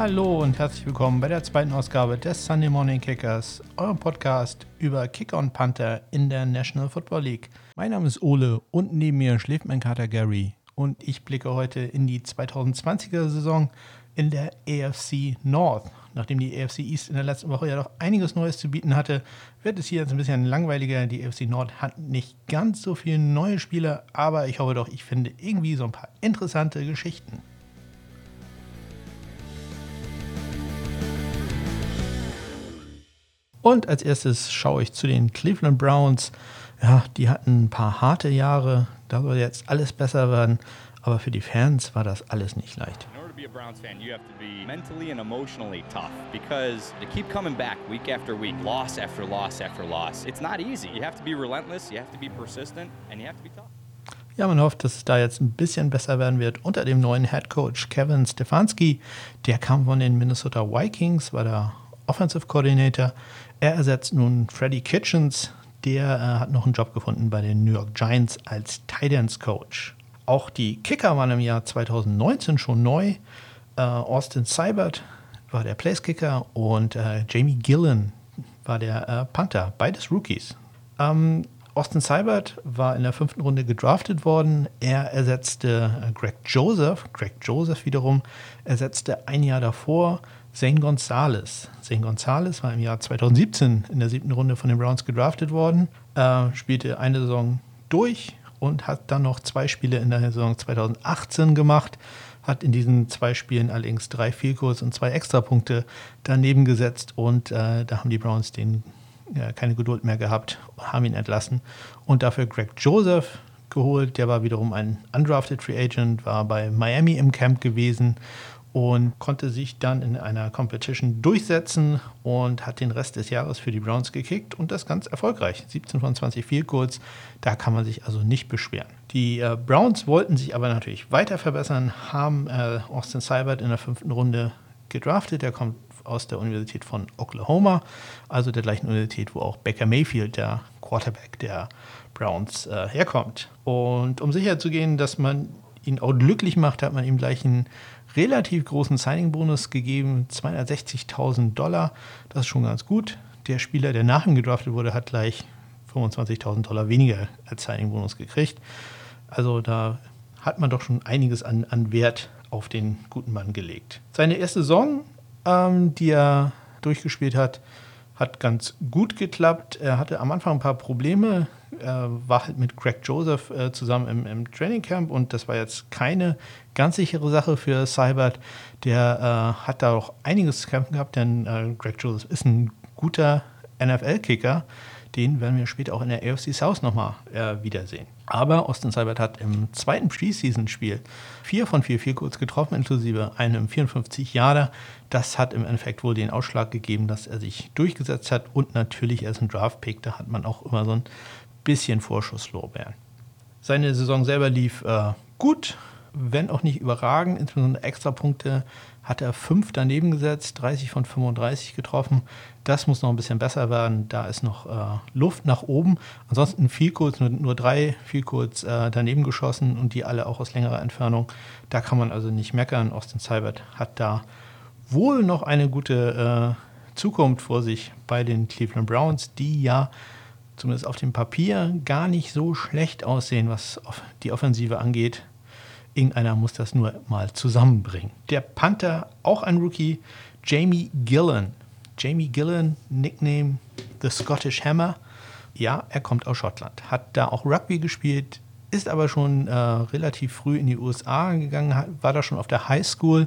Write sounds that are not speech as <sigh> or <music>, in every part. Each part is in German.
Hallo und herzlich willkommen bei der zweiten Ausgabe des Sunday Morning Kickers, eurem Podcast über Kicker und Panther in der National Football League. Mein Name ist Ole und neben mir schläft mein Kater Gary und ich blicke heute in die 2020er Saison in der AFC North. Nachdem die AFC East in der letzten Woche ja doch einiges Neues zu bieten hatte, wird es hier jetzt ein bisschen langweiliger. Die AFC North hat nicht ganz so viele neue Spieler, aber ich hoffe doch, ich finde irgendwie so ein paar interessante Geschichten. Und als erstes schaue ich zu den Cleveland Browns. Ja, die hatten ein paar harte Jahre. Da soll jetzt alles besser werden. Aber für die Fans war das alles nicht leicht. be a Browns fan, you have to be mentally and emotionally tough because to keep coming back week after week, loss after loss after loss, it's not easy. You have to be relentless, you have to be persistent, and you have to be tough. Ja, man hofft, dass es da jetzt ein bisschen besser werden wird unter dem neuen Head Coach Kevin Stefanski. Der kam von den Minnesota Vikings, war der Offensive Coordinator. Er ersetzt nun Freddie Kitchens. Der äh, hat noch einen Job gefunden bei den New York Giants als Ends Coach. Auch die Kicker waren im Jahr 2019 schon neu. Äh, Austin Seibert war der Place-Kicker und äh, Jamie Gillen war der äh, Panther, beides Rookies. Ähm, Austin Seibert war in der fünften Runde gedraftet worden. Er ersetzte äh, Greg Joseph. Greg Joseph wiederum ersetzte ein Jahr davor Zane Gonzalez. Zane Gonzalez war im Jahr 2017 in der siebten Runde von den Browns gedraftet worden, äh, spielte eine Saison durch, und hat dann noch zwei Spiele in der Saison 2018 gemacht. Hat in diesen zwei Spielen allerdings drei Vielkurs und zwei Extrapunkte daneben gesetzt und äh, da haben die Browns den äh, keine Geduld mehr gehabt, haben ihn entlassen und dafür Greg Joseph geholt. Der war wiederum ein undrafted Free Agent, war bei Miami im Camp gewesen und konnte sich dann in einer Competition durchsetzen und hat den Rest des Jahres für die Browns gekickt und das ganz erfolgreich. 17 von 20 Field Goals, da kann man sich also nicht beschweren. Die äh, Browns wollten sich aber natürlich weiter verbessern, haben äh, Austin Seibert in der fünften Runde gedraftet. Der kommt aus der Universität von Oklahoma, also der gleichen Universität, wo auch Baker Mayfield, der Quarterback der Browns, äh, herkommt. Und um sicher zu gehen, dass man ihn auch glücklich macht, hat man ihm gleich einen relativ großen Signing-Bonus gegeben, 260.000 Dollar. Das ist schon ganz gut. Der Spieler, der nach ihm gedraftet wurde, hat gleich 25.000 Dollar weniger als Signing-Bonus gekriegt. Also da hat man doch schon einiges an, an Wert auf den guten Mann gelegt. Seine erste Saison, ähm, die er durchgespielt hat, hat ganz gut geklappt. Er hatte am Anfang ein paar Probleme, er war halt mit Greg Joseph äh, zusammen im, im Training Camp und das war jetzt keine ganz sichere Sache für Cybert. Der äh, hat da auch einiges zu kämpfen gehabt, denn äh, Greg Joseph ist ein guter NFL-Kicker. Den werden wir später auch in der AFC South nochmal äh, wiedersehen. Aber Austin Seibert hat im zweiten Preseason-Spiel vier von vier Vielkurz getroffen, inklusive einem 54 Jahre. Das hat im Endeffekt wohl den Ausschlag gegeben, dass er sich durchgesetzt hat. Und natürlich, er ist ein Draft-Pick, da hat man auch immer so ein bisschen Vorschusslorbeeren. Seine Saison selber lief äh, gut, wenn auch nicht überragend. Insbesondere Extrapunkte hat er fünf daneben gesetzt, 30 von 35 getroffen. Das muss noch ein bisschen besser werden. Da ist noch äh, Luft nach oben. Ansonsten viel kurz, nur, nur drei viel kurz äh, daneben geschossen und die alle auch aus längerer Entfernung. Da kann man also nicht meckern. Austin Seibert hat da wohl noch eine gute äh, Zukunft vor sich bei den Cleveland Browns, die ja zumindest auf dem Papier gar nicht so schlecht aussehen, was die Offensive angeht. Irgendeiner muss das nur mal zusammenbringen. Der Panther, auch ein Rookie, Jamie Gillen. Jamie Gillen, Nickname The Scottish Hammer. Ja, er kommt aus Schottland. Hat da auch Rugby gespielt, ist aber schon äh, relativ früh in die USA gegangen, war da schon auf der High School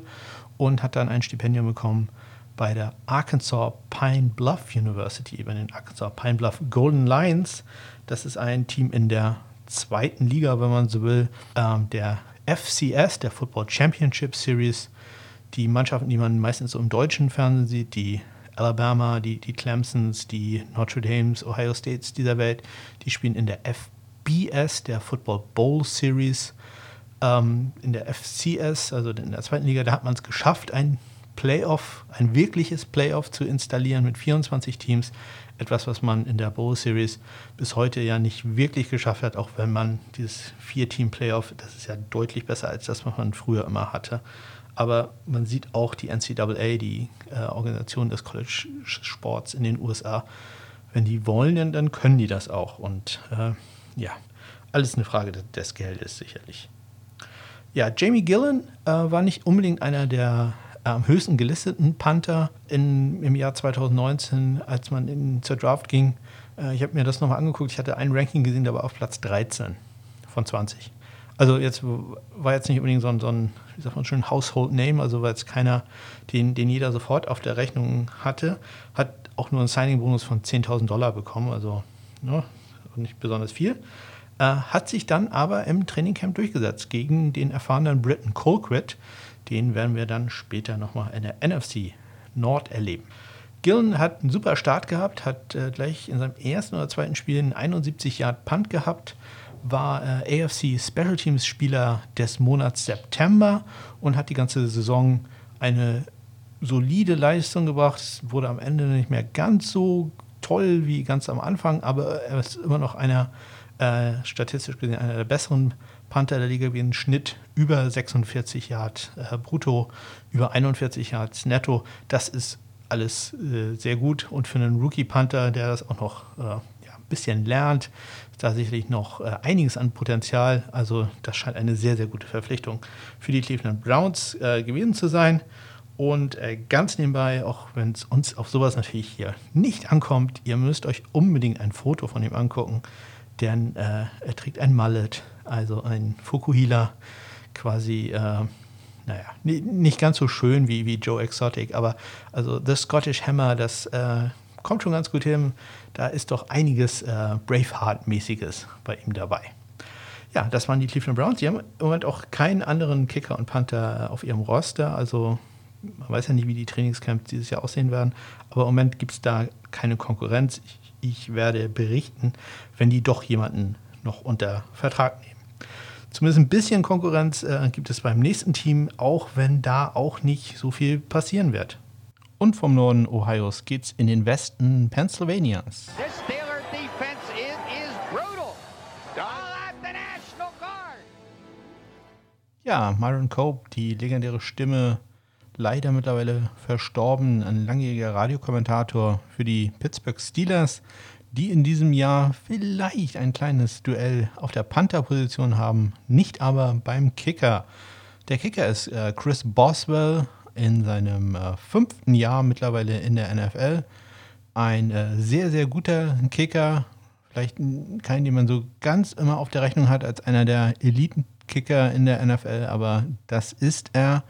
und hat dann ein Stipendium bekommen bei der Arkansas Pine Bluff University, bei den Arkansas Pine Bluff Golden Lions. Das ist ein Team in der zweiten Liga, wenn man so will, ähm, der FCS, der Football Championship Series. Die Mannschaften, die man meistens so im deutschen Fernsehen sieht, die Alabama, die, die Clemsons, die Notre Dames, Ohio States dieser Welt, die spielen in der FBS, der Football Bowl Series. Ähm, in der FCS, also in der zweiten Liga, da hat man es geschafft, ein Playoff, ein wirkliches Playoff zu installieren mit 24 Teams. Etwas, was man in der Bowl Series bis heute ja nicht wirklich geschafft hat, auch wenn man dieses Vier-Team-Playoff, das ist ja deutlich besser als das, was man früher immer hatte. Aber man sieht auch die NCAA, die äh, Organisation des College-Sports in den USA. Wenn die wollen, dann können die das auch. Und äh, ja, alles eine Frage des Geldes sicherlich. Ja, Jamie Gillen äh, war nicht unbedingt einer der am höchsten gelisteten Panther in, im Jahr 2019, als man in, zur Draft ging. Äh, ich habe mir das nochmal angeguckt. Ich hatte ein Ranking gesehen, der war auf Platz 13 von 20. Also jetzt war jetzt nicht unbedingt so ein, so ein wie sagt man schon, Household Name, also war jetzt keiner, den, den jeder sofort auf der Rechnung hatte, hat auch nur einen Signing-Bonus von 10.000 Dollar bekommen, also ne, nicht besonders viel. Äh, hat sich dann aber im Trainingcamp durchgesetzt gegen den erfahrenen Britton Colquitt. Den werden wir dann später nochmal in der NFC Nord erleben. Gillen hat einen super Start gehabt, hat äh, gleich in seinem ersten oder zweiten Spiel einen 71 Yard Punt gehabt, war äh, AFC Special Teams Spieler des Monats September und hat die ganze Saison eine solide Leistung gebracht. Wurde am Ende nicht mehr ganz so toll wie ganz am Anfang, aber er ist immer noch einer, äh, statistisch gesehen, einer der besseren Panther der Liga, wie ein Schnitt über 46 Yards äh, brutto, über 41 Yards netto. Das ist alles äh, sehr gut und für einen Rookie-Panther, der das auch noch äh, ja, ein bisschen lernt, ist da sicherlich noch äh, einiges an Potenzial. Also das scheint eine sehr, sehr gute Verpflichtung für die Cleveland Browns äh, gewesen zu sein. Und äh, ganz nebenbei, auch wenn es uns auf sowas natürlich hier nicht ankommt, ihr müsst euch unbedingt ein Foto von ihm angucken, denn äh, er trägt ein Mallet, also ein Fukuhila, quasi, äh, naja, nicht ganz so schön wie, wie Joe Exotic, aber also The Scottish Hammer, das äh, kommt schon ganz gut hin. Da ist doch einiges äh, Braveheart-mäßiges bei ihm dabei. Ja, das waren die Cleveland Browns. Die haben im Moment auch keinen anderen Kicker und Panther auf ihrem Roster, also man weiß ja nicht, wie die Trainingscamps dieses Jahr aussehen werden, aber im Moment gibt es da keine Konkurrenz. Ich, ich, werde berichten, wenn die doch jemanden noch unter Vertrag nehmen. Zumindest ein bisschen Konkurrenz äh, gibt es beim nächsten Team, auch wenn da auch nicht so viel passieren wird. Und vom Norden Ohios geht's in den Westen Pennsylvanias. Ja, Myron Cope, die legendäre Stimme leider mittlerweile verstorben, ein langjähriger Radiokommentator für die Pittsburgh Steelers, die in diesem Jahr vielleicht ein kleines Duell auf der Panther-Position haben, nicht aber beim Kicker. Der Kicker ist äh, Chris Boswell in seinem äh, fünften Jahr mittlerweile in der NFL. Ein äh, sehr, sehr guter Kicker, vielleicht keinen, den man so ganz immer auf der Rechnung hat als einer der Eliten-Kicker in der NFL, aber das ist er.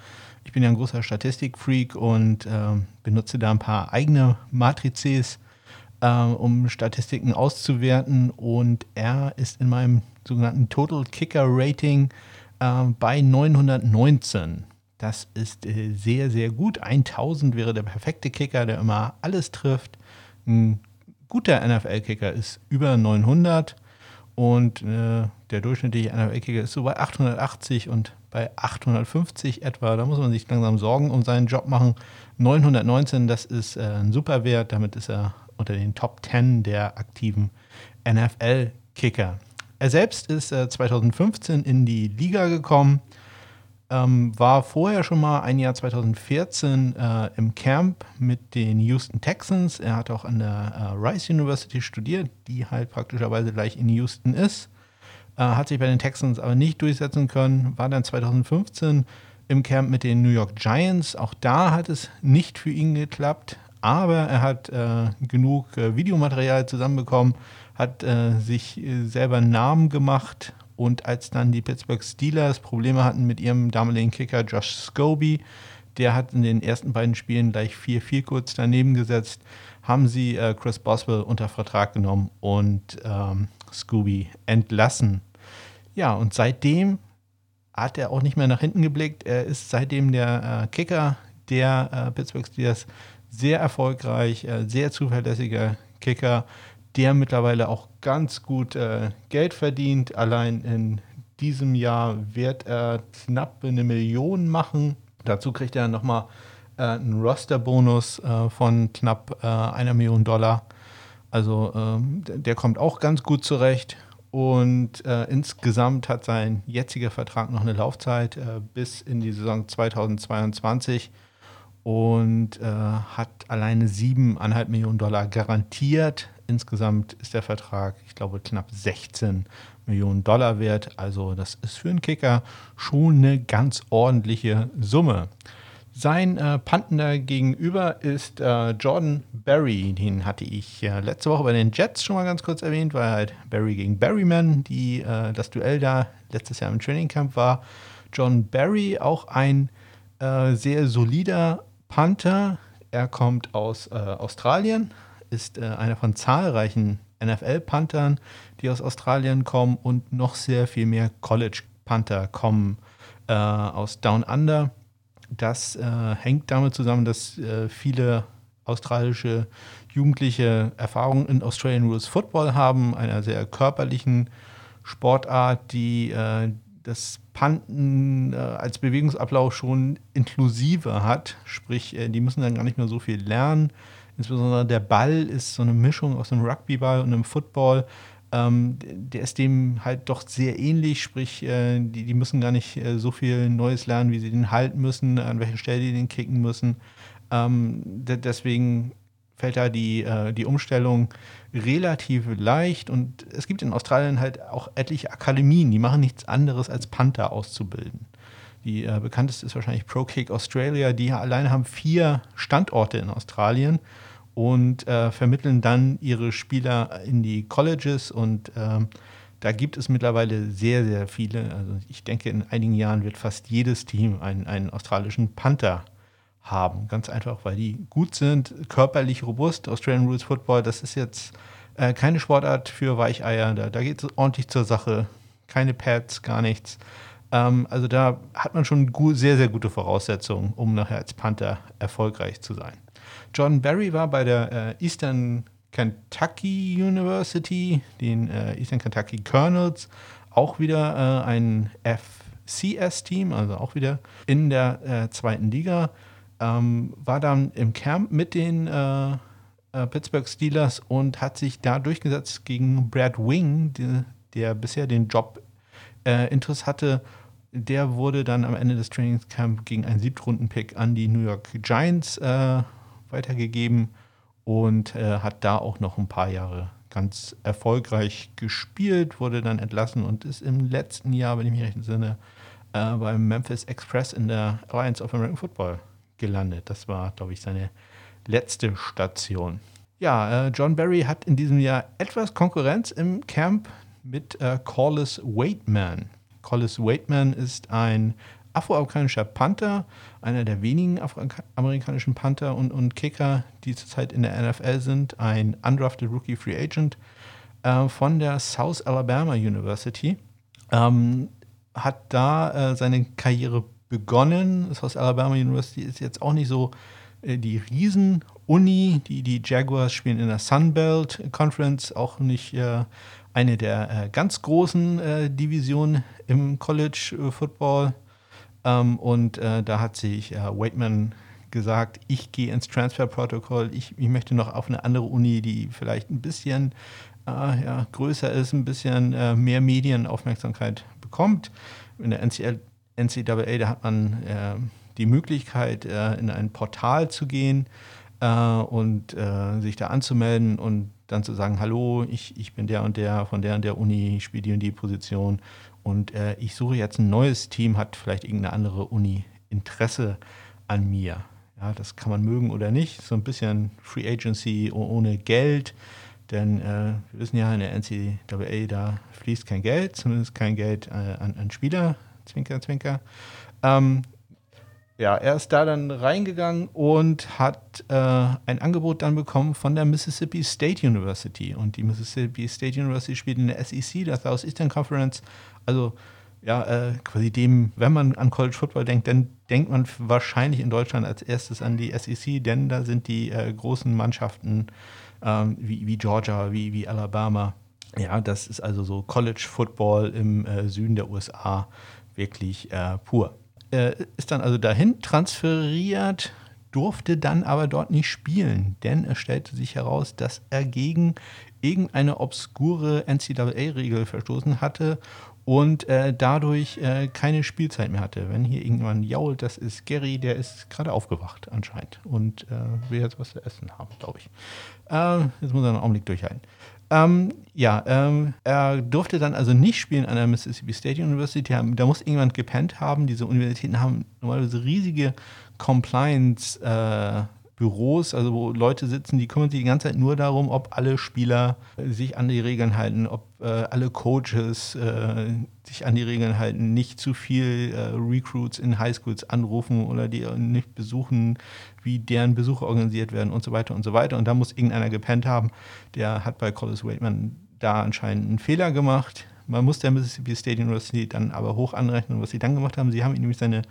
Ich bin ja ein großer Statistikfreak und äh, benutze da ein paar eigene Matrizes, äh, um Statistiken auszuwerten. Und er ist in meinem sogenannten Total Kicker Rating äh, bei 919. Das ist äh, sehr, sehr gut. 1000 wäre der perfekte Kicker, der immer alles trifft. Ein guter NFL-Kicker ist über 900 und äh, der durchschnittliche NFL-Kicker ist so bei 880 und bei 850 etwa. Da muss man sich langsam Sorgen um seinen Job machen. 919, das ist äh, ein super Wert. Damit ist er unter den Top 10 der aktiven NFL-Kicker. Er selbst ist äh, 2015 in die Liga gekommen, ähm, war vorher schon mal ein Jahr 2014 äh, im Camp mit den Houston Texans. Er hat auch an der äh, Rice University studiert, die halt praktischerweise gleich in Houston ist. Äh, hat sich bei den Texans aber nicht durchsetzen können, war dann 2015 im Camp mit den New York Giants. Auch da hat es nicht für ihn geklappt, aber er hat äh, genug äh, Videomaterial zusammenbekommen, hat äh, sich äh, selber einen Namen gemacht und als dann die Pittsburgh Steelers Probleme hatten mit ihrem damaligen Kicker Josh Scobie, der hat in den ersten beiden Spielen gleich 4-4 kurz daneben gesetzt, haben sie äh, Chris Boswell unter Vertrag genommen und ähm, Scooby entlassen. Ja, und seitdem hat er auch nicht mehr nach hinten geblickt. Er ist seitdem der äh, Kicker der äh, Pittsburgh Steelers sehr erfolgreich, äh, sehr zuverlässiger Kicker, der mittlerweile auch ganz gut äh, Geld verdient. Allein in diesem Jahr wird er knapp eine Million machen. Dazu kriegt er nochmal äh, einen Roster-Bonus äh, von knapp äh, einer Million Dollar. Also ähm, der kommt auch ganz gut zurecht. und äh, insgesamt hat sein jetziger Vertrag noch eine Laufzeit bis in die Saison 2022 und äh, hat alleine 7,5 Millionen Dollar garantiert. Insgesamt ist der Vertrag, ich glaube, knapp 16 Millionen Dollar wert. Also das ist für einen Kicker schon eine ganz ordentliche Summe. Sein äh, Pantender gegenüber ist äh, Jordan Berry. Den hatte ich äh, letzte Woche bei den Jets schon mal ganz kurz erwähnt, weil halt Berry gegen Berryman, die äh, das Duell da letztes Jahr im Trainingcamp war. John Berry, auch ein äh, sehr solider Panther. Er kommt aus äh, Australien, ist einer von zahlreichen NFL-Panthern, die aus Australien kommen und noch sehr viel mehr College-Panther kommen aus Down Under das äh, hängt damit zusammen, dass äh, viele australische Jugendliche Erfahrungen in Australian Rules Football haben, einer sehr körperlichen Sportart, die äh, das Panten äh, als Bewegungsablauf schon inklusiver hat. Sprich, äh, die müssen dann gar nicht mehr so viel lernen. Insbesondere der Ball ist so eine Mischung aus einem Rugbyball und einem Football. Ähm, der ist dem halt doch sehr ähnlich, sprich, äh, die, die müssen gar nicht äh, so viel Neues lernen, wie sie den halten müssen, an welcher Stelle die den kicken müssen. Ähm, deswegen fällt da die, äh, die Umstellung relativ leicht und es gibt in Australien halt auch etliche Akademien, die machen nichts anderes als Panther auszubilden. Die äh, bekannteste ist wahrscheinlich Pro Kick Australia, die alleine haben vier Standorte in Australien und äh, vermitteln dann ihre Spieler in die Colleges und ähm, da gibt es mittlerweile sehr, sehr viele. Also ich denke, in einigen Jahren wird fast jedes Team einen, einen australischen Panther haben. Ganz einfach, weil die gut sind, körperlich robust. Australian Rules Football, das ist jetzt äh, keine Sportart für Weicheier. Da, da geht es ordentlich zur Sache. Keine Pads, gar nichts. Ähm, also da hat man schon sehr, sehr gute Voraussetzungen, um nachher als Panther erfolgreich zu sein. John Barry war bei der äh, Eastern Kentucky University, den äh, Eastern Kentucky Colonels, auch wieder äh, ein FCS-Team, also auch wieder in der äh, zweiten Liga. Ähm, war dann im Camp mit den äh, äh, Pittsburgh Steelers und hat sich da durchgesetzt gegen Brad Wing, die, der bisher den Job Interesse hatte. Der wurde dann am Ende des Trainingscamps gegen einen Siebtrunden-Pick an die New York Giants weitergegeben und äh, hat da auch noch ein paar Jahre ganz erfolgreich gespielt, wurde dann entlassen und ist im letzten Jahr, wenn ich mich recht entsinne, äh, beim Memphis Express in der Alliance of American Football gelandet. Das war, glaube ich, seine letzte Station. Ja, äh, John Barry hat in diesem Jahr etwas Konkurrenz im Camp mit äh, Corliss Waitman. Collis Waitman ist ein afroamerikanischer Panther, einer der wenigen afroamerikanischen Panther und, und Kicker, die zurzeit in der NFL sind, ein undrafted Rookie Free Agent äh, von der South Alabama University. Ähm, hat da äh, seine Karriere begonnen. South Alabama University ist jetzt auch nicht so äh, die Riesen-Uni. Die, die Jaguars spielen in der Sunbelt Conference, auch nicht äh, eine der äh, ganz großen äh, Divisionen im College Football. Ähm, und äh, da hat sich äh, Waitman gesagt, ich gehe ins Transferprotokoll, ich, ich möchte noch auf eine andere Uni, die vielleicht ein bisschen äh, ja, größer ist, ein bisschen äh, mehr Medienaufmerksamkeit bekommt. In der NCL, NCAA, da hat man äh, die Möglichkeit, äh, in ein Portal zu gehen und sich da anzumelden und dann zu sagen, hallo, ich, ich bin der und der von der und der Uni, ich spiele die und die Position und äh, ich suche jetzt ein neues Team, hat vielleicht irgendeine andere Uni Interesse an mir. Ja, das kann man mögen oder nicht. So ein bisschen Free Agency ohne Geld. Denn äh, wir wissen ja, in der NCAA, da fließt kein Geld, zumindest kein Geld äh, an, an, Spieler. Zwinker, zwinker. Ähm, ja, er ist da dann reingegangen und hat äh, ein Angebot dann bekommen von der Mississippi State University. Und die Mississippi State University spielt in der SEC, der South Eastern Conference, also ja, äh, quasi dem, wenn man an College Football denkt, dann denkt man wahrscheinlich in Deutschland als erstes an die SEC, denn da sind die äh, großen Mannschaften ähm, wie, wie, Georgia, wie, wie Alabama. Ja, das ist also so College Football im äh, Süden der USA wirklich äh, pur. ist dann also dahin transferiert. durfte dann aber dort nicht spielen, denn es stellte sich heraus, dass er gegen irgendeine obskure NCAA-Regel verstoßen hatte und äh, dadurch äh, keine Spielzeit mehr hatte. Wenn hier irgendjemand jault, das ist Gary, der ist gerade aufgewacht anscheinend und äh, will jetzt was zu essen haben, glaube ich. Äh, jetzt muss er einen Augenblick durchhalten. Ähm, ja, ähm, er durfte dann also nicht spielen an der Mississippi State University. Da muss irgendjemand gepennt haben. Diese Universitäten haben normalerweise riesige Compliance- äh, Büros, also wo Leute sitzen, die kümmern sich die ganze Zeit nur darum, ob alle Spieler sich an die Regeln halten, ob äh, alle Coaches äh, sich an die Regeln halten, nicht zu viel äh, Recruits in Highschools anrufen oder die nicht besuchen, wie deren Besuche organisiert werden und so weiter und so weiter. Und da muss irgendeiner gepennt haben. Der hat bei Collis Waitman da anscheinend einen Fehler gemacht. Man muss der Mississippi State University dann aber hoch anrechnen. was sie dann gemacht haben, sie haben ihm nämlich seine,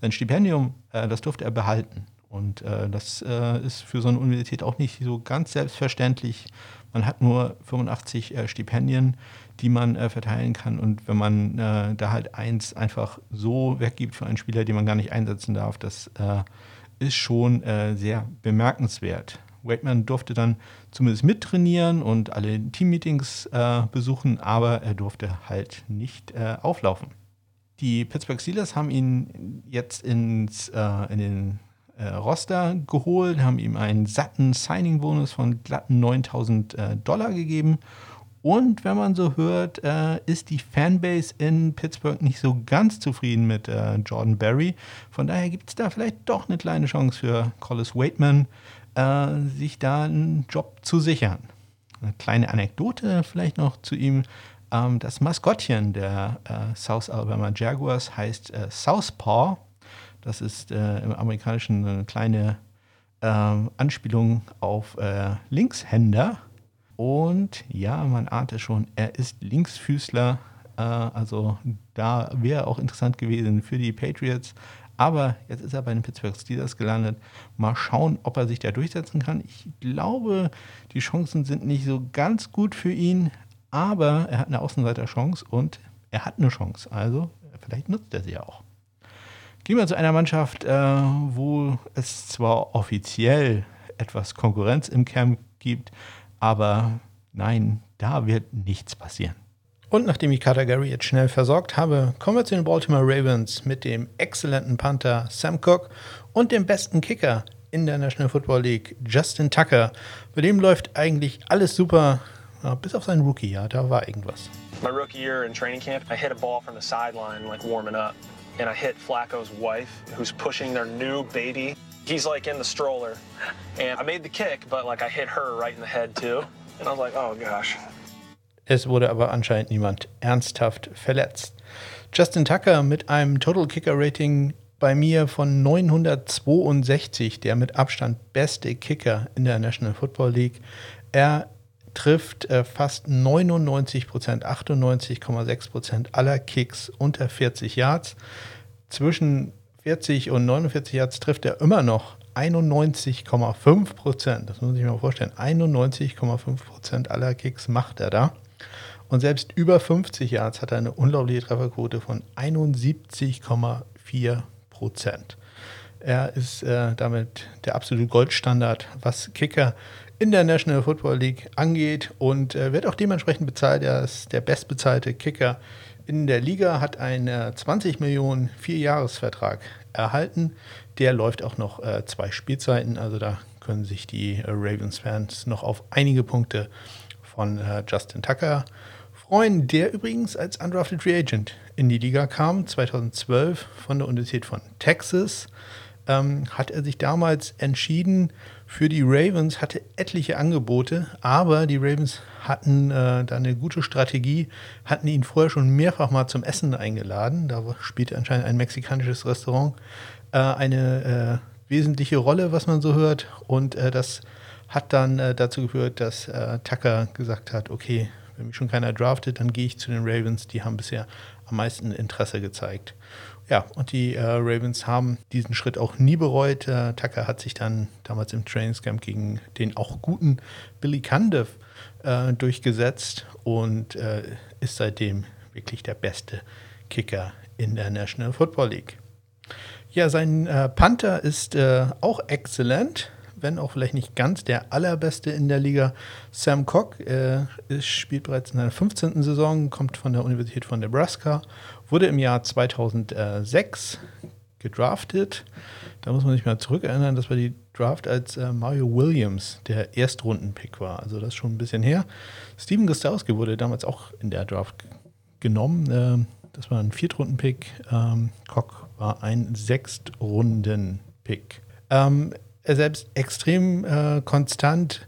sein Stipendium, äh, das durfte er behalten. Und äh, das äh, ist für so eine Universität auch nicht so ganz selbstverständlich. Man hat nur 85 äh, Stipendien, die man äh, verteilen kann. Und wenn man äh, da halt eins einfach so weggibt für einen Spieler, den man gar nicht einsetzen darf, das äh, ist schon sehr bemerkenswert. Waitman durfte dann zumindest mittrainieren und alle Teammeetings besuchen, aber er durfte halt nicht auflaufen. Die Pittsburgh Steelers haben ihn jetzt ins, in den äh, Roster geholt, haben ihm einen satten Signing-Bonus von glatten 9000 äh, Dollar gegeben. Und wenn man so hört, äh, ist die Fanbase in Pittsburgh nicht so ganz zufrieden mit äh, Jordan Berry. Von daher gibt es da vielleicht doch eine kleine Chance für Collis Waitman, äh, sich da einen Job zu sichern. Eine kleine Anekdote vielleicht noch zu ihm. Ähm, das Maskottchen der äh, South Alabama Jaguars heißt Southpaw das ist äh, im Amerikanischen eine kleine äh, Anspielung auf äh, Linkshänder. Und ja, man ahnt es schon, er ist Linksfüßler. Äh, also da wäre auch interessant gewesen für die Patriots. Aber jetzt ist er bei den Pittsburgh Steelers gelandet. Mal schauen, ob er sich da durchsetzen kann. Ich glaube, die Chancen sind nicht so ganz gut für ihn. Aber er hat eine Außenseiterchance und er hat eine Chance. Also vielleicht nutzt er sie auch. Gehen wir zu einer Mannschaft, äh, wo es zwar offiziell etwas Konkurrenz im Camp gibt, aber nein, da wird nichts passieren. Und nachdem ich Carter Gary jetzt schnell versorgt habe, kommen wir zu den Baltimore Ravens mit dem exzellenten Panther Sam Cook und dem besten Kicker in der National Football League, Justin Tucker. Bei dem läuft eigentlich alles super, bis auf sein Rookie-Jahr, da war irgendwas. My rookie year in training camp, I hit a ball from the sideline, like warming up. And I hit Flacco's wife, who's pushing their new baby. He's like in the stroller, and I made the kick, but like I hit her right in the head too. And I was like, oh gosh. Es wurde aber anscheinend niemand ernsthaft verletzt. Justin Tucker mit einem Total Kicker Rating bei mir von 962, der mit Abstand beste Kicker in der National Football League. Er trifft äh, fast 99 Prozent, 98,6 Prozent aller Kicks unter 40 Yards. Zwischen 40 und 49 Yards trifft er immer noch 91,5 Prozent. Das muss man sich mal vorstellen. 91,5 Prozent aller Kicks macht er da. Und selbst über 50 Yards hat er eine unglaubliche Trefferquote von 71,4 Prozent. Er ist äh, damit der absolute Goldstandard, was Kicker in der National Football League angeht und äh, wird auch dementsprechend bezahlt. Er ist der bestbezahlte Kicker in der Liga, hat einen 20 Millionen Vierjahresvertrag erhalten. Der läuft auch noch äh, zwei Spielzeiten, also da können sich die äh, Ravens-Fans noch auf einige Punkte von äh, Justin Tucker freuen, der übrigens als Undrafted Free Agent in die Liga kam, 2012 von der Universität von Texas. Ähm, hat er sich damals entschieden, für die Ravens hatte etliche Angebote, aber die Ravens hatten äh, da eine gute Strategie, hatten ihn vorher schon mehrfach mal zum Essen eingeladen. Da spielte anscheinend ein mexikanisches Restaurant äh, eine äh, wesentliche Rolle, was man so hört. Und äh, das hat dann äh, dazu geführt, dass äh, Tucker gesagt hat, okay, wenn mich schon keiner draftet, dann gehe ich zu den Ravens. Die haben bisher am meisten Interesse gezeigt. Ja, und die äh, Ravens haben diesen Schritt auch nie bereut. Äh, Tucker hat sich dann damals im Trainingscamp gegen den auch guten Billy Cundiff äh, durchgesetzt und äh, ist seitdem wirklich der beste Kicker in der National Football League. Ja, sein äh, Panther ist äh, auch exzellent, wenn auch vielleicht nicht ganz der allerbeste in der Liga. Sam Cock äh, spielt bereits in seiner 15. Saison, kommt von der Universität von Nebraska, wurde im Jahr 2006 gedraftet. Da muss man sich mal zurückerinnern, dass wir die Draft als äh, Mario Williams der Erstrundenpick war. Also das ist schon ein bisschen her. Steven Gostowski wurde damals auch in der Draft genommen. Äh, das war ein Viertrunden-Pick. Ähm, Koch war ein Sechstrunden-Pick. Ähm, er selbst extrem äh, konstant.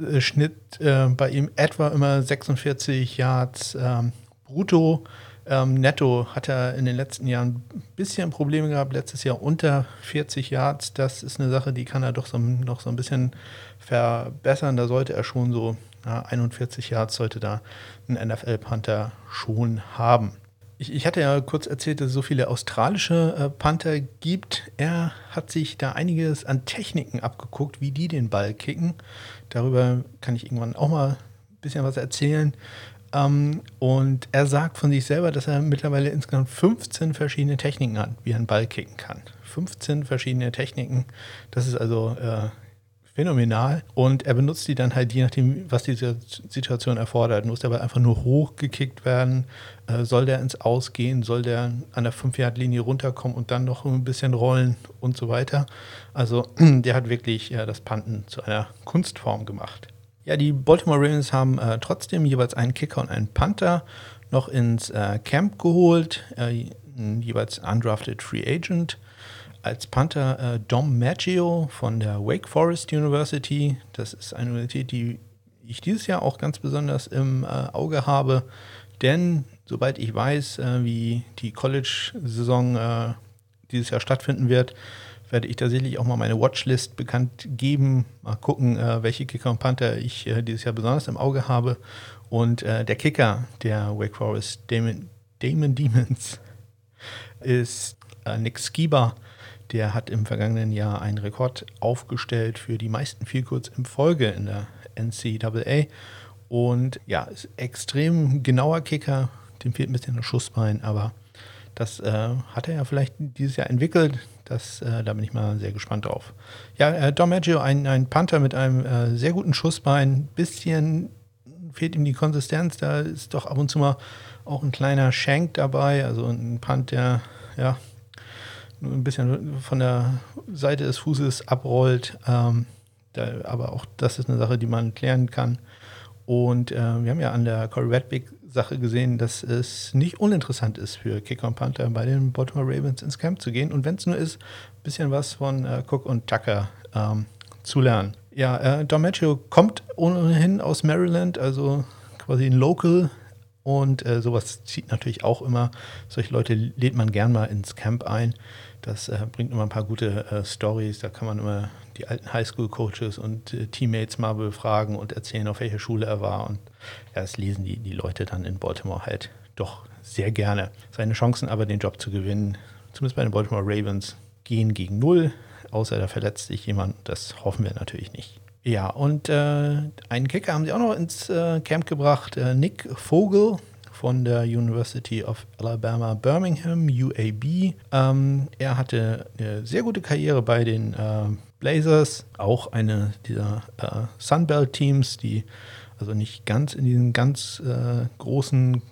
Äh, Schnitt äh, bei ihm etwa immer 46 Yards ähm, brutto. Ähm, netto hat er in den letzten Jahren ein bisschen Probleme gehabt. Letztes Jahr unter 40 Yards. Das ist eine Sache, die kann er doch so, noch so ein bisschen verbessern. Da sollte er schon so ja, 41 Yards sollte da ein NFL-Panther schon haben. Ich, ich, hatte ja kurz erzählt, dass es so viele australische äh, Panther gibt. Er hat sich da einiges an Techniken abgeguckt, wie die den Ball kicken. Darüber kann ich irgendwann auch mal ein bisschen was erzählen. Ähm, und er sagt von sich selber, dass er mittlerweile insgesamt 15 verschiedene Techniken hat, wie er einen Ball kicken kann. 15 verschiedene Techniken. Das ist also äh, phänomenal. Und er benutzt die dann halt je nachdem, was die Situation erfordert. Muss der Ball einfach nur hochgekickt werden? Äh, soll der ins Ausgehen? Soll der an der 5-Yard-Linie runterkommen und dann noch ein bisschen rollen und so weiter? Also <clears throat> der hat wirklich ja, das Panten zu einer Kunstform gemacht. Ja, die Baltimore Ravens haben äh, trotzdem jeweils einen Kicker und einen Panther noch ins äh, Camp geholt, äh, jeweils undrafted Free Agent als Panther äh, Dom Maggio von der Wake Forest University. Das ist eine Universität, die ich dieses Jahr auch ganz besonders im äh, Auge habe, denn sobald ich weiß, äh, wie die College-Saison äh, dieses Jahr stattfinden wird, werde ich tatsächlich auch mal meine Watchlist bekannt geben. Mal gucken, äh, welche Kicker und Panther ich äh, dieses Jahr besonders im Auge habe. Und der Kicker der Wake Forest, Damon, Damon Demons, <laughs> ist Nick Skiba der hat im vergangenen Jahr einen Rekord aufgestellt für die meisten Vielkurz in Folge in der NCAA. Und ja, ist extrem genauer Kicker. Dem fehlt ein bisschen das Schussbein, aber das äh, hat er ja vielleicht dieses Jahr entwickelt. Das, äh, da bin ich mal sehr gespannt drauf. Ja, äh, Dom Maggio, ein, ein Panther mit einem äh, sehr guten Schussbein. Bisschen fehlt ihm die Konsistenz. Da ist doch ab und zu mal auch ein kleiner Shank dabei. Also ein Punt, der ja, ein bisschen von der Seite des Fußes abrollt. Ähm, da, aber auch das ist eine Sache, die man klären kann. Und äh, wir haben ja an der Corey Redwick Sache gesehen, dass es nicht uninteressant ist für Kicker und Panther bei den Baltimore Ravens ins Camp zu gehen. Und wenn es nur ist, ein bisschen was von äh, Cook und Tucker ähm, zu lernen. Ja, äh, Don Maggio kommt ohnehin aus Maryland, also quasi ein Local und äh, sowas zieht natürlich auch immer. Solche Leute lädt man gern mal ins Camp ein. Das äh, bringt immer ein paar gute äh, Stories. Da kann man immer die alten Highschool-Coaches und äh, Teammates mal befragen und erzählen, auf welcher Schule er war. Und ja, das lesen die, die Leute dann in Baltimore halt doch sehr gerne. Seine Chancen aber, den Job zu gewinnen, zumindest bei den Baltimore Ravens, gehen gegen null. Außer da verletzt sich jemand. Das hoffen wir natürlich nicht. Ja, und äh, einen Kicker haben sie auch noch ins äh, Camp gebracht. Äh, Nick Vogel von der University of Alabama Birmingham, UAB. Ähm, er hatte eine sehr gute Karriere bei den äh, Blazers, auch eine dieser äh, Sunbelt-Teams, die also nicht ganz in diesen ganz äh, großen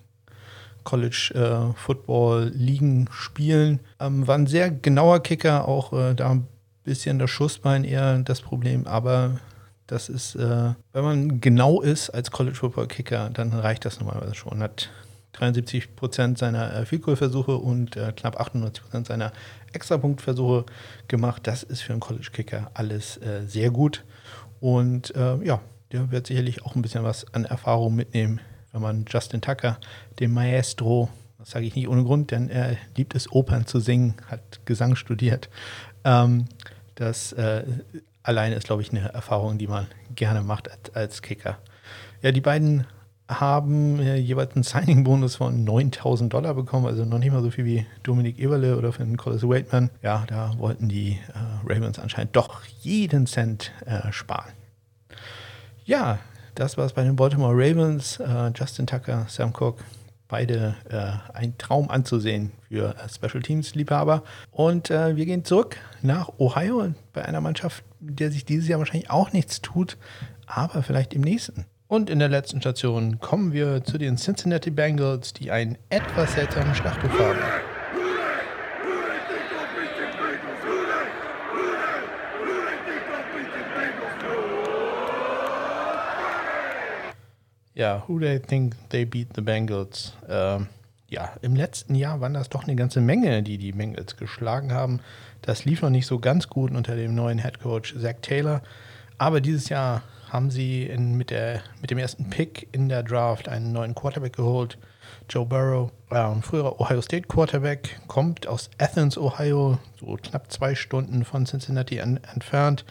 College-Football-Ligen spielen. Ähm, war ein sehr genauer Kicker, auch da ein bisschen das Schussbein eher das Problem, aber das ist, äh, wenn man genau ist als College Football Kicker, dann reicht das normalerweise schon. Hat 73 Prozent seiner äh, Field Goal Versuche und äh, knapp 98 Prozent seiner Extrapunktversuche gemacht. Das ist für einen College Kicker alles äh, sehr gut. Und äh, ja, der wird sicherlich auch ein bisschen was an Erfahrung mitnehmen, wenn man Justin Tucker, dem Maestro, das sage ich nicht ohne Grund, denn er liebt es, Opern zu singen, hat Gesang studiert. Ähm, das äh, alleine ist, glaube ich, eine Erfahrung, die man gerne macht als, als Kicker. Ja, die beiden haben äh, jeweils einen Signing-Bonus von 9000 Dollar bekommen, also noch nicht mal so viel wie Dominik Eberle oder für den Collis Waitman. Ja, da wollten die äh, Ravens anscheinend doch jeden Cent äh, sparen. Ja, das war es bei den Baltimore Ravens. Äh, Justin Tucker, Sam Cook, Beide äh, ein Traum anzusehen für äh, Special Teams-Liebhaber. Und äh, wir gehen zurück nach Ohio bei einer Mannschaft, der sich dieses Jahr wahrscheinlich auch nichts tut, aber vielleicht im nächsten. Und in der letzten Station kommen wir zu den Cincinnati Bengals, die einen etwas seltsamen Schlachtruf haben. Ja, who they think they beat the Bengals? Ähm, ja, im letzten Jahr waren das doch eine ganze Menge, die die Bengals geschlagen haben. Das lief noch nicht so ganz gut unter dem neuen Head Coach Zach Taylor. Aber dieses Jahr haben sie in, mit, der, mit dem ersten Pick in der Draft einen neuen Quarterback geholt. Joe Burrow, äh, früherer Ohio State Quarterback, kommt aus Athens, Ohio, so knapp zwei Stunden von Cincinnati en entfernt,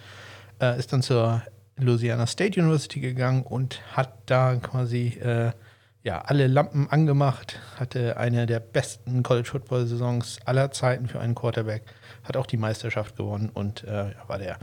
äh, ist dann zur Louisiana State University gegangen und hat da quasi äh, ja, alle Lampen angemacht, hatte eine der besten College Football Saisons aller Zeiten für einen Quarterback, hat auch die Meisterschaft gewonnen und äh, war der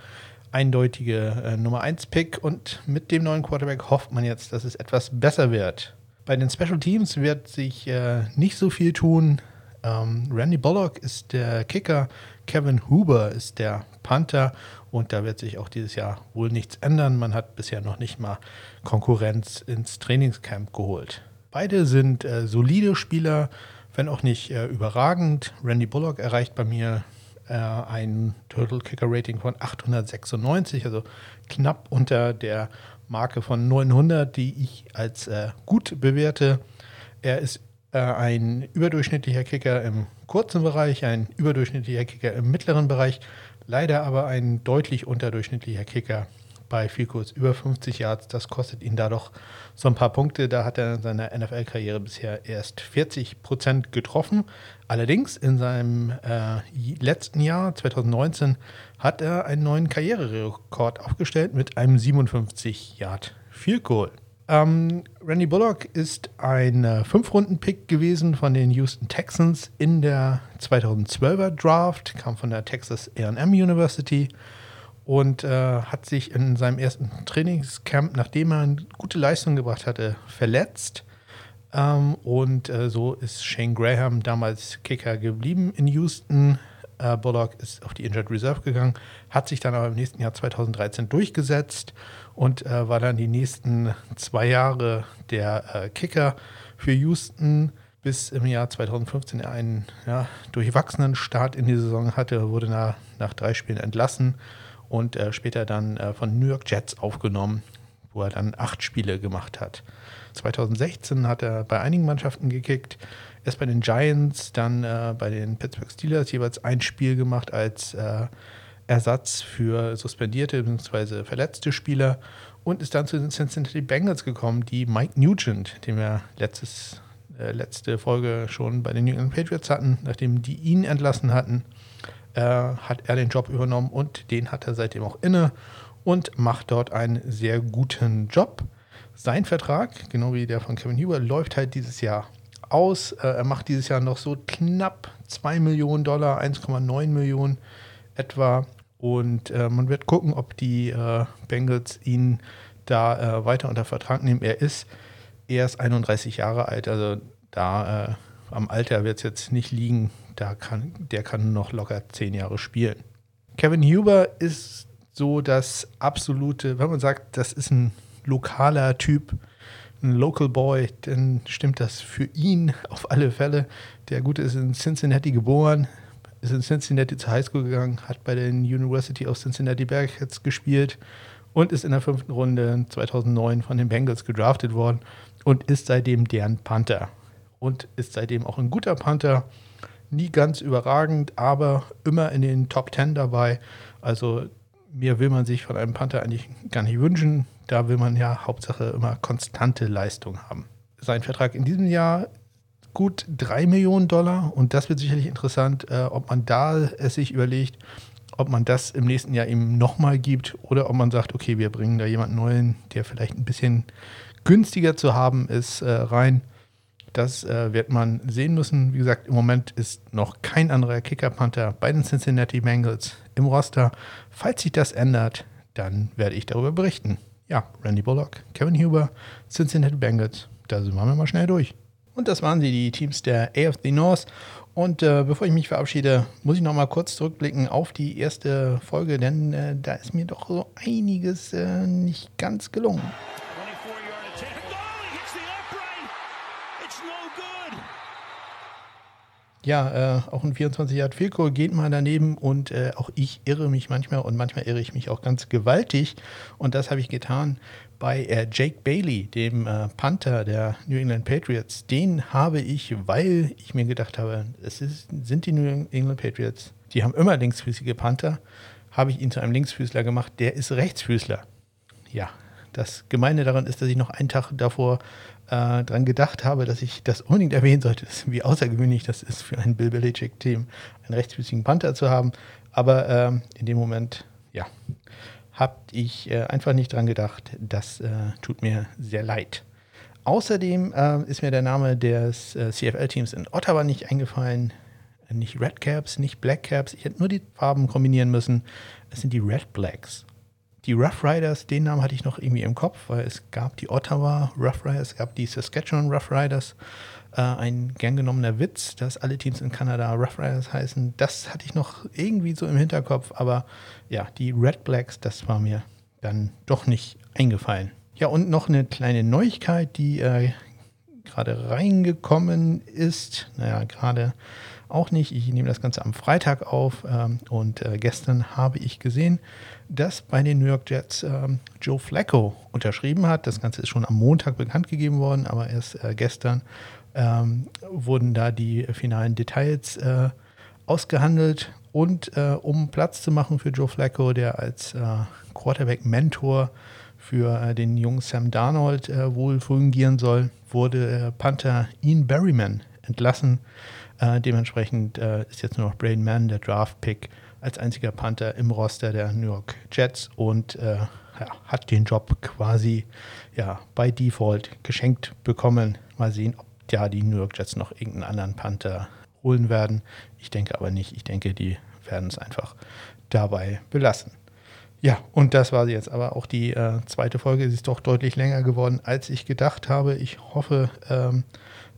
eindeutige äh, Nummer 1 Pick und mit dem neuen Quarterback hofft man jetzt, dass es etwas besser wird. Bei den Special Teams wird sich äh, nicht so viel tun. Ähm, Randy Bullock ist der Kicker, Kevin Huber ist der Panther und da wird sich auch dieses Jahr wohl nichts ändern. Man hat bisher noch nicht mal Konkurrenz ins Trainingscamp geholt. Beide sind äh, solide Spieler, wenn auch nicht äh, überragend. Randy Bullock erreicht bei mir äh, ein Total Kicker Rating von 896, also knapp unter der Marke von 900, die ich als äh, gut bewerte. Er ist äh, ein überdurchschnittlicher Kicker im kurzen Bereich, ein überdurchschnittlicher Kicker im mittleren Bereich, leider aber ein deutlich unterdurchschnittlicher Kicker bei viel kurz über 50 Yards. Das kostet ihn da doch so ein paar Punkte. Da hat er in seiner NFL-Karriere bisher erst 40 Prozent getroffen. Allerdings in seinem äh, letzten Jahr, 2019, hat er einen neuen Karriererekord aufgestellt mit einem 57 Yard Field Goal. Ähm, Randy Bullock ist ein äh, Fünf-Runden-Pick gewesen von den Houston Texans in der 2012er Draft, kam von der Texas AM University und äh, hat sich in seinem ersten Trainingscamp, nachdem er eine gute Leistung gebracht hatte, verletzt. Ähm, und äh, so ist Shane Graham damals Kicker geblieben in Houston. Äh, Bullock ist auf die Injured Reserve gegangen, hat sich dann aber im nächsten Jahr 2013 durchgesetzt und äh, war dann die nächsten zwei Jahre der äh, Kicker für Houston, bis im Jahr 2015 er einen ja, durchwachsenen Start in die Saison hatte, wurde nach, nach drei Spielen entlassen und äh, später dann äh, von New York Jets aufgenommen, wo er dann acht Spiele gemacht hat. 2016 hat er bei einigen Mannschaften gekickt, erst bei den Giants, dann äh, bei den Pittsburgh Steelers jeweils ein Spiel gemacht als äh, Ersatz für suspendierte bzw. verletzte Spieler und ist dann zu den Cincinnati Bengals gekommen, die Mike Nugent, den wir letztes, äh, letzte Folge schon bei den New England Patriots hatten, nachdem die ihn entlassen hatten, äh, hat er den Job übernommen und den hat er seitdem auch inne und macht dort einen sehr guten Job. Sein Vertrag, genau wie der von Kevin Huber, läuft halt dieses Jahr aus. Äh, er macht dieses Jahr noch so knapp 2 Millionen Dollar, 1,9 Millionen etwa und äh, man wird gucken, ob die äh, Bengals ihn da äh, weiter unter Vertrag nehmen. Er ist erst 31 Jahre alt, also da äh, am Alter wird es jetzt nicht liegen. Da kann, der kann noch locker 10 Jahre spielen. Kevin Huber ist so das absolute, wenn man sagt, das ist ein lokaler Typ, ein Local Boy, dann stimmt das für ihn <laughs> auf alle Fälle. Der Gute ist in Cincinnati geboren, ist in Cincinnati zur Highschool gegangen, hat bei der University of Cincinnati Bearcats gespielt und ist in der fünften Runde 2009 von den Bengals gedraftet worden und ist seitdem deren Panther. Und ist seitdem auch ein guter Panther. Nie ganz überragend, aber immer in den Top 10 dabei. Also mehr will man sich von einem Panther eigentlich gar nicht wünschen. Da will man ja Hauptsache immer konstante Leistung haben. Sein Vertrag in diesem Jahr gut 3 Millionen Dollar und das wird sicherlich interessant, äh, ob man da es sich überlegt, ob man das im nächsten Jahr ihm nochmal gibt oder ob man sagt, okay, wir bringen da jemanden neuen, der vielleicht ein bisschen günstiger zu haben ist, äh, rein. Das äh, wird man sehen müssen. Wie gesagt, im Moment ist noch kein anderer Kicker-Panther bei den Cincinnati Bengals im Roster. Falls sich das ändert, dann werde ich darüber berichten. Ja, Randy Bullock, Kevin Huber, Cincinnati Bengals, da sind wir mal schnell durch. Und das waren sie, die Teams der AFC North. Und äh, bevor ich mich verabschiede, muss ich noch mal kurz zurückblicken auf die erste Folge, denn äh, da ist mir doch so einiges äh, nicht ganz gelungen. Ja, äh, auch ein 24 Yard Goal geht mal daneben und äh, auch ich irre mich manchmal und manchmal irre ich mich auch ganz gewaltig und das habe ich getan bei äh, Jake Bailey, dem äh, Panther der New England Patriots. Den habe ich, weil ich mir gedacht habe, es ist, sind die New England Patriots, die haben immer linksfüßige Panther, habe ich ihn zu einem Linksfüßler gemacht, der ist Rechtsfüßler. Ja, das Gemeine daran ist, dass ich noch einen Tag davor äh, dran gedacht habe, dass ich das unbedingt erwähnen sollte, wie außergewöhnlich das ist für ein Bill Belichick-Team, einen rechtsfüßigen Panther zu haben. Aber ähm, in dem Moment, ja, habe ich äh, einfach nicht dran gedacht. Das äh, tut mir sehr leid. Außerdem äh, ist mir der Name des äh, CFL-Teams in Ottawa nicht eingefallen. Nicht Red Caps, nicht Black Caps. Ich hätte nur die Farben kombinieren müssen. Es sind die Red Blacks die Rough Riders, den Namen hatte ich noch irgendwie im Kopf, weil es gab die Ottawa Rough Riders, es gab die Saskatchewan Rough Riders. Äh, ein gern genommener Witz, dass alle Teams in Kanada Rough Riders heißen. Das hatte ich noch irgendwie so im Hinterkopf, aber ja, die Red Blacks, das war mir dann doch nicht eingefallen. Ja, und noch eine kleine Neuigkeit, die äh, gerade reingekommen ist. Naja, gerade auch nicht. Ich nehme das Ganze am Freitag auf ähm, und äh, gestern habe ich gesehen, dass bei den New York Jets ähm, Joe Flacco unterschrieben hat. Das Ganze ist schon am Montag bekannt gegeben worden, aber erst äh, gestern ähm, wurden da die finalen Details äh, ausgehandelt. Und äh, um Platz zu machen für Joe Flacco, der als äh, Quarterback-Mentor für äh, den jungen Sam Darnold äh, wohl fungieren soll, wurde Panther Ian Berryman entlassen. dementsprechend ist jetzt nur noch Braden Mann, der Draft-Pick, als einziger Panther im Roster der New York Jets und äh, ja, hat den Job quasi ja, bei Default geschenkt bekommen. Mal sehen, ob ja die New York Jets noch irgendeinen anderen Panther holen werden. Ich denke aber nicht. Ich denke, die werden es einfach dabei belassen. Ja, und das war jetzt aber auch die äh, zweite Folge. Sie ist doch deutlich länger geworden, als ich gedacht habe. Ich hoffe, ähm,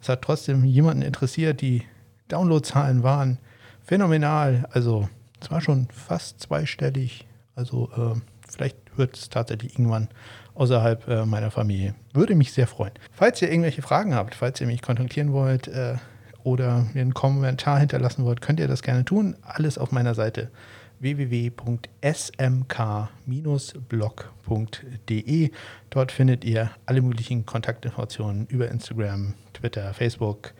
es hat trotzdem jemanden interessiert. Die Downloadzahlen waren phänomenal. Also es war schon fast zweistellig. Also äh, vielleicht hört es tatsächlich irgendwann außerhalb äh, meiner Familie. Würde mich sehr freuen. Falls ihr irgendwelche Fragen habt, falls ihr mich kontaktieren wollt äh, oder mir einen Kommentar hinterlassen wollt, könnt ihr das gerne tun. Alles auf meiner Seite www.smk-blog.de. Dort findet ihr alle möglichen Kontaktinformationen über Instagram, Twitter, Facebook,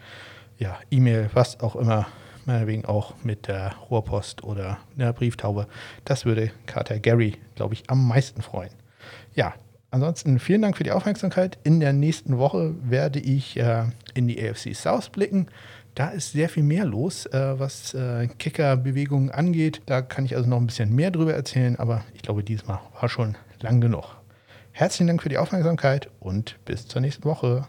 ja, E-Mail, was auch immer meinetwegen auch mit der Rohrpost oder einer Brieftaube. Das würde Kater Gary, glaube ich, am meisten freuen. Ja, ansonsten vielen Dank für die Aufmerksamkeit. In der nächsten Woche werde ich äh, in die AFC South blicken. Da ist sehr viel mehr los, äh, was äh, Kicker-Bewegungen angeht. Da kann ich also noch ein bisschen mehr drüber erzählen, aber ich glaube, diesmal war schon lang genug. Herzlichen Dank für die Aufmerksamkeit und bis zur nächsten Woche.